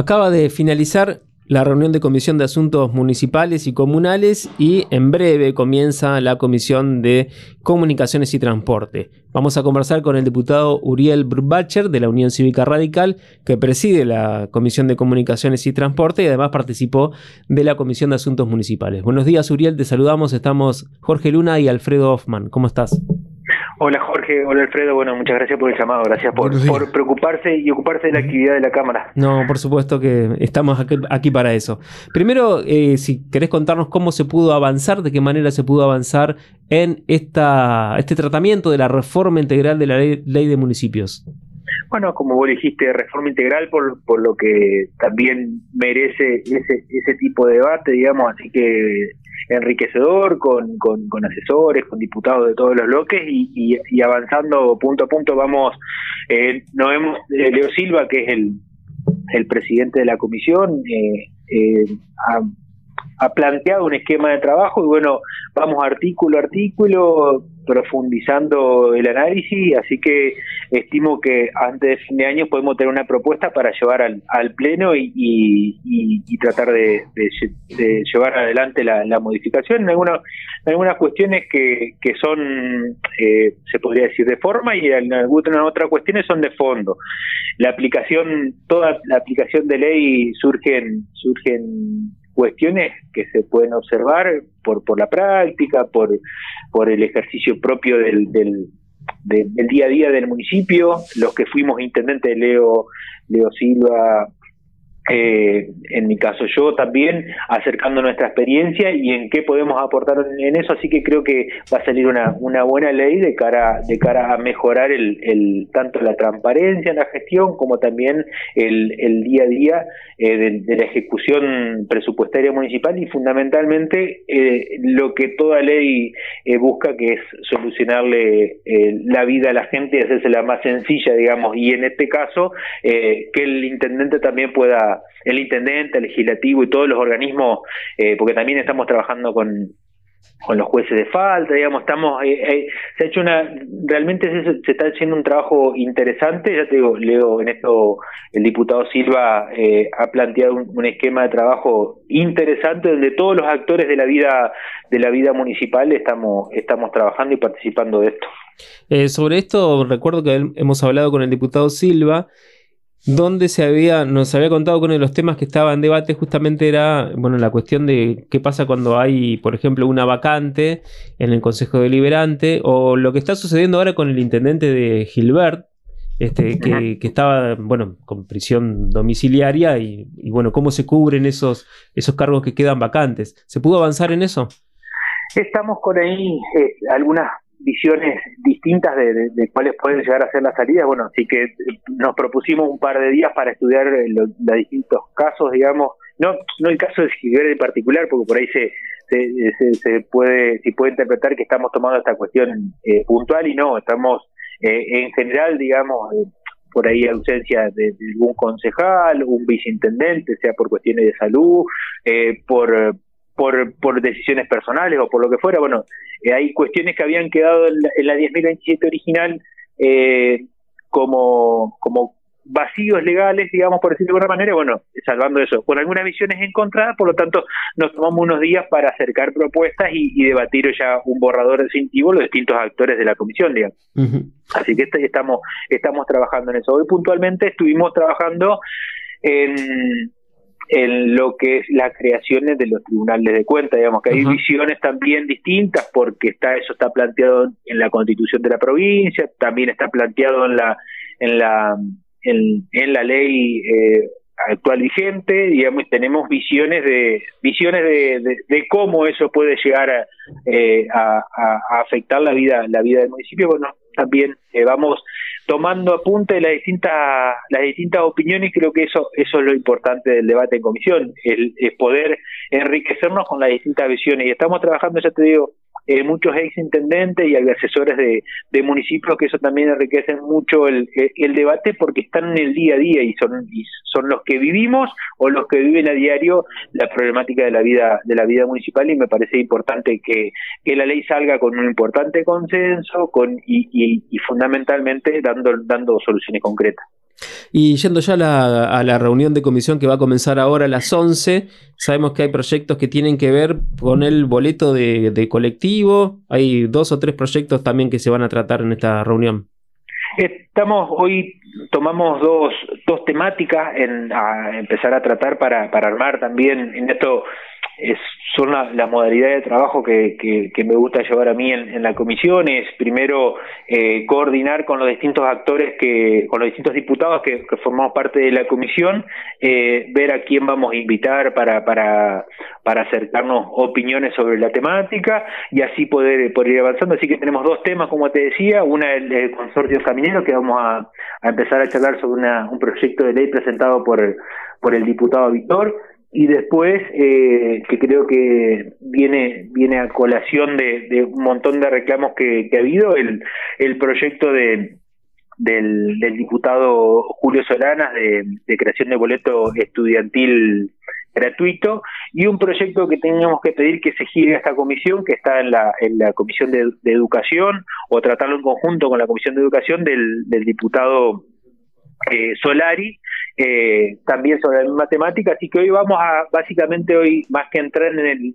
Acaba de finalizar la reunión de Comisión de Asuntos Municipales y Comunales y en breve comienza la Comisión de Comunicaciones y Transporte. Vamos a conversar con el diputado Uriel Brbacher de la Unión Cívica Radical, que preside la Comisión de Comunicaciones y Transporte y además participó de la Comisión de Asuntos Municipales. Buenos días Uriel, te saludamos. Estamos Jorge Luna y Alfredo Hoffman. ¿Cómo estás? Hola Jorge, hola Alfredo, bueno, muchas gracias por el llamado, gracias por, preocuparse y ocuparse de la actividad de la Cámara. No, por supuesto que estamos aquí, para eso. Primero, eh, si querés contarnos cómo se pudo avanzar, de qué manera se pudo avanzar en esta, este tratamiento de la reforma integral de la ley, de municipios. Bueno, como vos dijiste, reforma integral por, por lo que también merece ese, ese tipo de debate, digamos, así que enriquecedor con, con, asesores, con diputados de todos los bloques y, y, avanzando punto a punto vamos, eh, nos vemos, eh, Leo Silva, que es el, el presidente de la comisión, eh, eh ha, ha planteado un esquema de trabajo y bueno, vamos artículo a artículo, profundizando el análisis, así que estimo que antes de fin de año podemos tener una propuesta para llevar al, al Pleno y, tratar de, llevar adelante la, modificación en algunas cuestiones que, que son, eh, se podría decir, de forma y en algunas otras cuestiones son de fondo. La aplicación, toda la aplicación de ley surgen, surgen cuestiones que se pueden observar por, por la práctica, por, por el ejercicio propio del, del, del, día a día del municipio. Los que fuimos intendentes, Leo, Leo Silva, eh, en mi caso yo también, acercando nuestra experiencia y en qué podemos aportar en eso, así que creo que va a salir una, una buena ley de cara, de cara a mejorar el, el tanto la transparencia en la gestión como también el, el día a día eh, de, la ejecución presupuestaria municipal y fundamentalmente eh, lo que toda ley eh, busca que es solucionarle la vida a la gente y hacerse la más sencilla, digamos, y en este caso que el intendente también pueda el intendente, el legislativo y todos los organismos, eh, porque también estamos trabajando con, con los jueces de falta, digamos, estamos, eh, eh, se ha hecho una, realmente se, está haciendo un trabajo interesante, ya te digo, Leo, en esto el diputado Silva ha planteado un, esquema de trabajo interesante donde todos los actores de la vida, de la vida municipal estamos, estamos trabajando y participando de esto. sobre esto, recuerdo que hemos hablado con el diputado Silva, donde se había, nos había contado con uno de los temas que estaba en debate justamente era, bueno, la cuestión de qué pasa cuando hay, por ejemplo, una vacante en el Consejo Deliberante, o lo que está sucediendo ahora con el intendente de Gilbert, este, que, estaba, bueno, con prisión domiciliaria, y, bueno, cómo se cubren esos, esos cargos que quedan vacantes. ¿Se pudo avanzar en eso? Estamos con ahí eh, algunas visiones distintas de, cuáles pueden llegar a ser las salidas. Bueno, así que eh, nos propusimos un par de días para estudiar eh, los, distintos casos, digamos, no no el caso de Gilbert en particular, porque por ahí se, se, se, puede se puede interpretar que estamos tomando esta cuestión eh, puntual y no, estamos en general, digamos, por ahí ausencia de, algún concejal, un viceintendente, sea por cuestiones de salud, por por, por decisiones personales o por lo que fuera. Bueno, eh, hay cuestiones que habían quedado en la, 10.027 original eh, como, como vacíos legales, digamos, por decirlo de alguna manera, bueno, salvando eso, con algunas visiones encontradas, por lo tanto, nos tomamos unos días para acercar propuestas y, debatir ya un borrador distintivo los distintos actores de la comisión, digamos. Así que este, estamos, estamos trabajando en eso. Hoy puntualmente estuvimos trabajando en en lo que es las creaciones de los tribunales de cuentas, digamos que hay visiones también distintas porque está eso está planteado en la Constitución de la provincia, también está planteado en la en la en, la ley eh, actual vigente, digamos, tenemos visiones de visiones de, de, cómo eso puede llegar eh, a, a, afectar la vida la vida del municipio. Bueno, también eh, vamos tomando apunte de las distintas las distintas opiniones creo que eso eso es lo importante del debate en comisión el poder enriquecernos con las distintas visiones y estamos trabajando ya te digo eh, muchos ex intendentes y asesores de, municipios que eso también enriquecen mucho el, el, debate porque están en el día a día y son y son los que vivimos o los que viven a diario la problemática de la vida de la vida municipal. Y me parece importante que, que la ley salga con un importante consenso con y, y fundamentalmente dando dando soluciones concretas Y yendo ya a la, reunión de comisión que va a comenzar ahora a las 11, sabemos que hay proyectos que tienen que ver con el boleto de, colectivo. Hay dos o tres proyectos también que se van a tratar en esta reunión. Estamos hoy tomamos dos, dos temáticas en a empezar a tratar para, para armar también en esto es, son las la modalidades de trabajo que, que, me gusta llevar a mí en, la comisión es primero eh, coordinar con los distintos actores que con los distintos diputados que, formamos parte de la comisión eh, ver a quién vamos a invitar para para para acercarnos opiniones sobre la temática y así poder, poder ir avanzando. Así que tenemos dos temas como te decía una el, el consorcio caminero que vamos a, a empezar a charlar sobre una, un proyecto de ley presentado por por el diputado Víctor y después eh, que creo que viene viene a colación de, un montón de reclamos que, ha habido el, el proyecto de del, del diputado Julio Solanas de, de, creación de boleto estudiantil gratuito y un proyecto que teníamos que pedir que se gire a esta comisión que está en la, en la comisión de, de educación o tratarlo en conjunto con la comisión de educación del, del diputado eh, Solari, eh, también sobre la misma temática, así que hoy vamos a, básicamente hoy, más que entrar en el,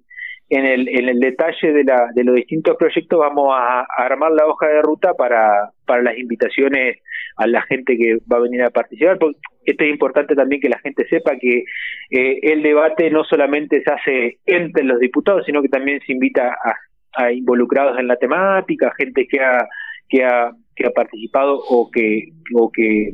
en el, en el detalle de, la, de los distintos proyectos, vamos a, armar la hoja de ruta para, para las invitaciones a la gente que va a venir a participar, porque esto es importante también que la gente sepa que eh, el debate no solamente se hace entre los diputados, sino que también se invita a, a involucrados en la temática, gente que ha, que ha, que ha participado o que, o que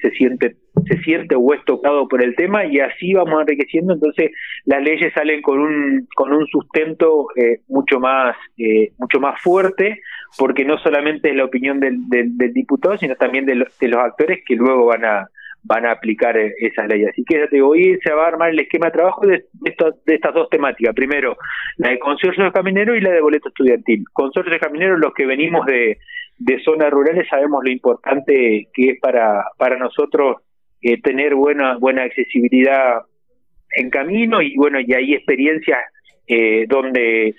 se siente se siente o es tocado por el tema y así vamos enriqueciendo. Entonces las leyes salen con un con un sustento eh, mucho más eh, mucho más fuerte porque no solamente es la opinión del, del, diputado sino también de, de, los actores que luego van a van a aplicar eh, esas leyes. Así que hoy se va a armar el esquema de trabajo de, de estas dos temáticas. Primero la de consorcio de camineros y la de boleto estudiantil. Consorcio de camineros los que venimos de de zonas rurales sabemos lo importante que es para, para nosotros eh, tener buena, buena accesibilidad en camino y bueno, y hay experiencias eh, donde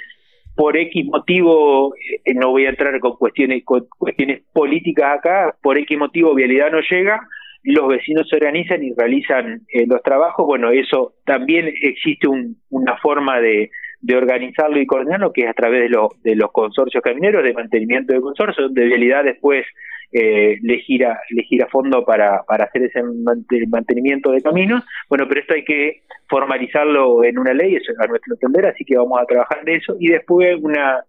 por X motivo, eh, no voy a entrar con cuestiones, con cuestiones políticas acá, por X motivo vialidad no llega, los vecinos se organizan y realizan los trabajos, bueno, eso también existe un, una forma de, de organizarlo y coordinarlo, que es a través de, de los consorcios camineros, de mantenimiento de consorcios, donde Vialidad después eh, le, gira, le gira fondo para, para hacer ese mantenimiento de caminos. Bueno, pero esto hay que formalizarlo en una ley, eso a nuestro entender, así que vamos a trabajar de eso. Y después una,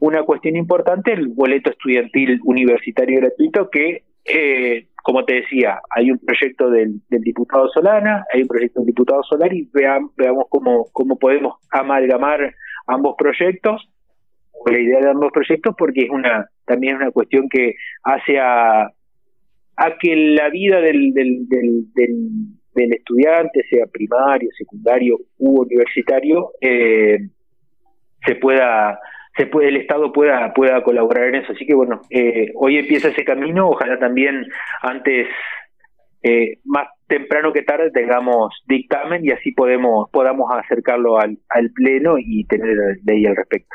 una cuestión importante, el boleto estudiantil universitario gratuito, que eh, como te decía, hay un proyecto del, diputado Solana, hay un proyecto del diputado Solari, veamos, veamos cómo, cómo podemos amalgamar ambos proyectos, o la idea de ambos proyectos, porque es una también es una cuestión que hace a, a que la vida del, del, del, del, estudiante, sea primario, secundario u universitario, eh, se pueda se puede el Estado pueda pueda colaborar en eso. Así que bueno, eh, hoy empieza ese camino, ojalá también antes eh, más temprano que tarde tengamos dictamen y así podemos podamos acercarlo al, al pleno y tener ley al respecto.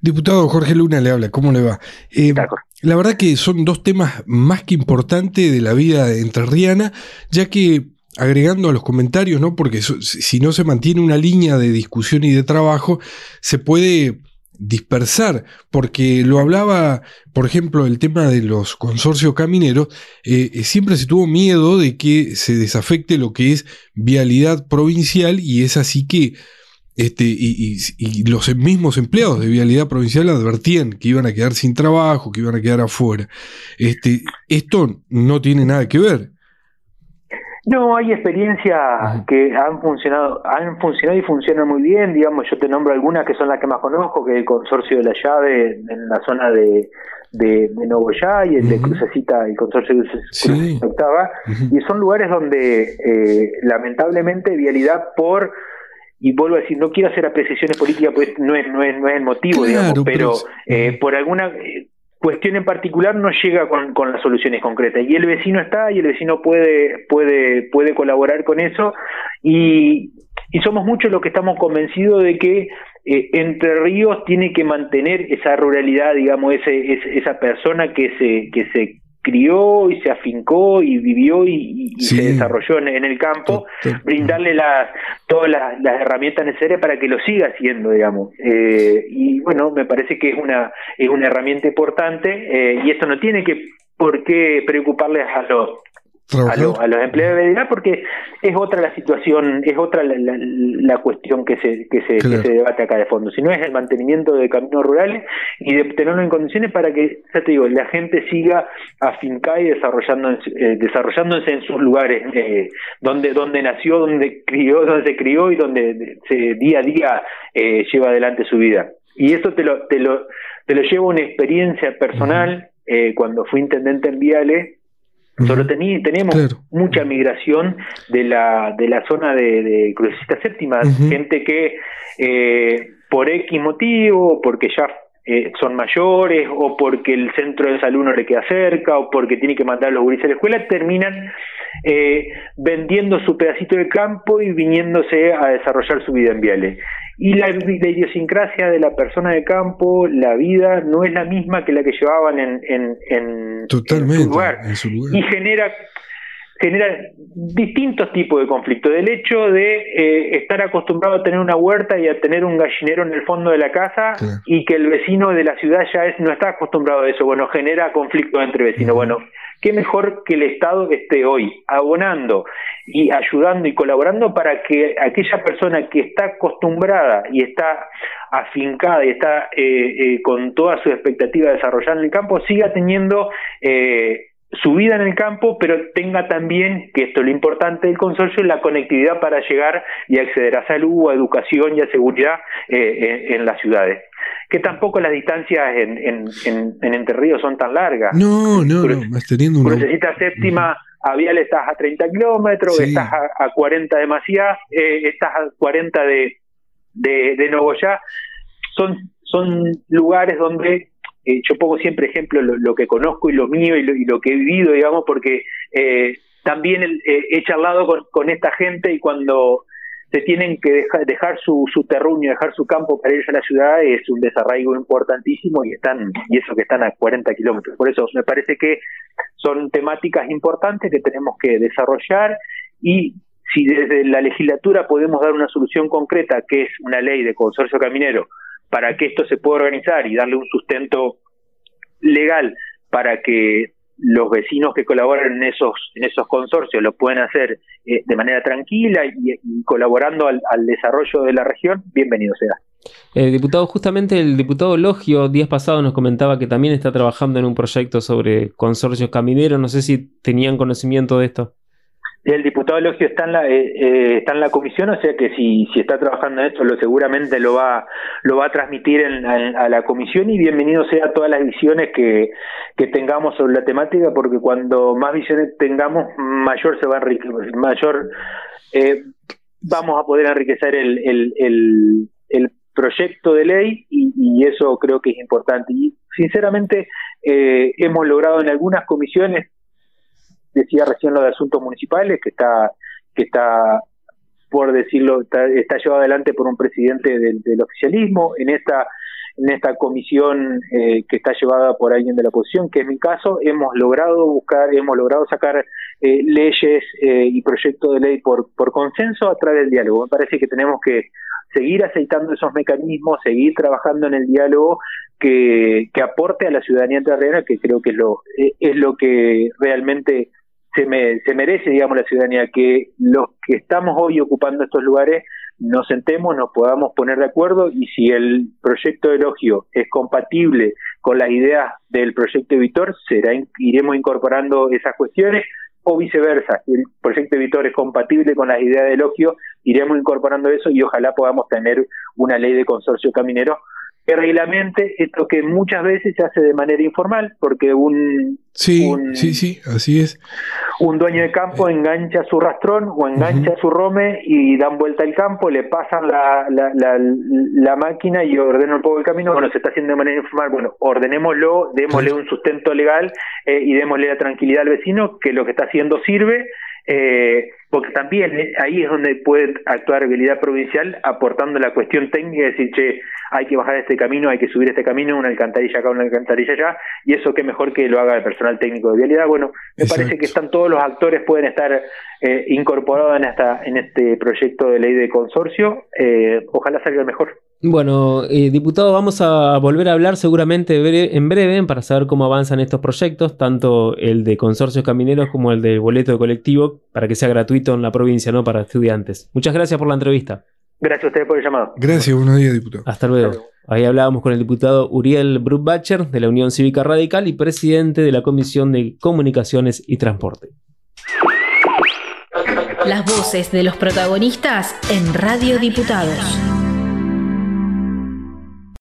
Diputado Jorge Luna le habla, ¿cómo le va? Eh, la verdad que son dos temas más que importantes de la vida entrerriana, ya que agregando a los comentarios, ¿no? Porque si no se mantiene una línea de discusión y de trabajo, se puede dispersar, porque lo hablaba, por ejemplo, el tema de los consorcios camineros, eh, eh, siempre se tuvo miedo de que se desafecte lo que es vialidad provincial y es así que este, y, los mismos empleados de vialidad provincial advertían que iban a quedar sin trabajo, que iban a quedar afuera. Este, esto no tiene nada que ver. No, hay experiencias que han funcionado, han funcionado y funcionan muy bien. Digamos, yo te nombro algunas que son las que más conozco, que el consorcio de la llave en la zona de, de, de Novoyá y el de Crucecita, el consorcio de Crucecita Octava, y son lugares donde eh, lamentablemente vialidad por y vuelvo a decir, no quiero hacer apreciaciones políticas, pues no es, no es, no es el motivo, digamos, pero, eh, por alguna eh, cuestión en particular no llega con, con, las soluciones concretas. Y el vecino está y el vecino puede puede puede colaborar con eso. Y, y somos muchos los que estamos convencidos de que eh, Entre Ríos tiene que mantener esa ruralidad digamos ese, esa persona que se que se crió y se afincó y vivió y, se desarrolló en, el campo, brindarle las, todas las, herramientas necesarias para que lo siga haciendo, digamos. Eh, y bueno, me parece que es una, es una herramienta importante eh, y esto no tiene que por qué preocuparles a los a, los empleados de verdad porque es otra la situación, es otra la, cuestión que se, que, se, que se debate acá de fondo, si no es el mantenimiento de caminos rurales y de tenerlo en condiciones para que, ya te digo, la gente siga afincada y desarrollando, eh, desarrollándose en sus lugares, eh, donde, donde nació, donde crió, donde se crió y donde se, día a día eh, lleva adelante su vida. Y eso te lo, te lo, te lo llevo una experiencia personal, cuando fui intendente en Viale, Solo tenemos mucha migración de la, de la zona de, de Crucecita Séptima, gente que eh, por X motivo, porque ya eh, son mayores, o porque el centro de salud no le queda cerca, o porque tiene que mandar a los gurises a la escuela, terminan eh, vendiendo su pedacito de campo y viniéndose a desarrollar su vida en Viale. Y la, idiosincrasia de la persona de campo, la vida, no es la misma que la que llevaban en, en, en, su, lugar. Y genera genera distintos tipos de conflictos. Del hecho de eh, estar acostumbrado a tener una huerta y a tener un gallinero en el fondo de la casa y que el vecino de la ciudad ya es, no está acostumbrado a eso. Bueno, genera conflictos entre vecinos. Bueno, qué mejor que el Estado esté hoy abonando y ayudando y colaborando para que aquella persona que está acostumbrada y está afincada y está eh, eh, con toda su expectativa de desarrollar en el campo siga teniendo eh, su vida en el campo, pero tenga también, que esto es lo importante del consorcio, la conectividad para llegar y acceder a salud, a educación y a seguridad en las ciudades que tampoco las distancias en, en, en, Entre Ríos son tan largas. No, no, no, más teniendo una... Necesitas séptima, a Vial estás a 30 kilómetros, estás a, 40 de Macías, eh, estás a 40 de, de, de Nogoyá. Son, son lugares donde eh, yo pongo siempre ejemplo lo, que conozco y lo mío y lo, y lo que he vivido, digamos, porque eh, también he charlado con, esta gente y cuando se tienen que dejar, dejar su, su terruño, dejar su campo para irse a la ciudad, es un desarraigo importantísimo y están y eso que están a 40 kilómetros. Por eso me parece que son temáticas importantes que tenemos que desarrollar y si desde la legislatura podemos dar una solución concreta, que es una ley de consorcio caminero, para que esto se pueda organizar y darle un sustento legal para que los vecinos que colaboran en esos, en esos consorcios lo pueden hacer eh, de manera tranquila y, colaborando al, desarrollo de la región, bienvenido sea. Eh, diputado, justamente el diputado Logio días pasados nos comentaba que también está trabajando en un proyecto sobre consorcios camineros. No sé si tenían conocimiento de esto. El diputado Elogio está en la eh, eh, está en la comisión, o sea que si, si está trabajando en esto, lo seguramente lo va lo va a transmitir en, a, la comisión y bienvenido sea todas las visiones que, que tengamos sobre la temática, porque cuando más visiones tengamos, mayor se va a enriquecer, mayor eh, vamos a poder enriquecer el, el, el, el proyecto de ley y, y, eso creo que es importante. Y sinceramente eh, hemos logrado en algunas comisiones decía recién lo de asuntos municipales, que está, que está por decirlo, está, llevado adelante por un presidente del, oficialismo. En esta, en esta comisión eh, que está llevada por alguien de la oposición, que es mi caso, hemos logrado buscar, hemos logrado sacar eh, leyes eh, y proyectos de ley por, por consenso a través del diálogo. Me parece que tenemos que seguir aceitando esos mecanismos, seguir trabajando en el diálogo que, que aporte a la ciudadanía terrena, que creo que es lo, es lo que realmente se, me, se merece, digamos, la ciudadanía, que los que estamos hoy ocupando estos lugares nos sentemos, nos podamos poner de acuerdo y si el proyecto de elogio es compatible con las ideas del proyecto Vitor, será, iremos incorporando esas cuestiones o viceversa, si el proyecto de Vitor es compatible con las ideas de elogio, iremos incorporando eso y ojalá podamos tener una ley de consorcio caminero que reglamente esto que muchas veces se hace de manera informal, porque un, sí, sí, sí, así es. Un dueño de campo engancha su rastrón o engancha su rome y dan vuelta al campo, le pasan la, la, la, máquina y ordenan un poco el camino. Bueno, se está haciendo de manera informal. Bueno, ordenémoslo, démosle un sustento legal eh, y démosle la tranquilidad al vecino que lo que está haciendo sirve Eh, porque también eh, ahí es donde puede actuar habilidad provincial aportando la cuestión técnica, decir, che, hay que bajar este camino, hay que subir este camino, una alcantarilla acá, una alcantarilla allá, y eso qué mejor que lo haga el personal técnico de vialidad. Bueno, me parece que están todos los actores pueden estar eh, incorporados en esta en este proyecto de ley de consorcio. Eh, ojalá salga mejor. Bueno, eh, diputado, vamos a volver a hablar seguramente en breve para saber cómo avanzan estos proyectos, tanto el de consorcios camineros como el del boleto de colectivo, para que sea gratuito en la provincia, ¿no? Para estudiantes. Muchas gracias por la entrevista. Gracias a ustedes por el llamado. Gracias, buenos días, diputado. Hasta luego. Ahí hablábamos con el diputado Uriel Brutbacher de la Unión Cívica Radical y presidente de la Comisión de Comunicaciones y Transporte. Las voces de los protagonistas en Radio Diputados.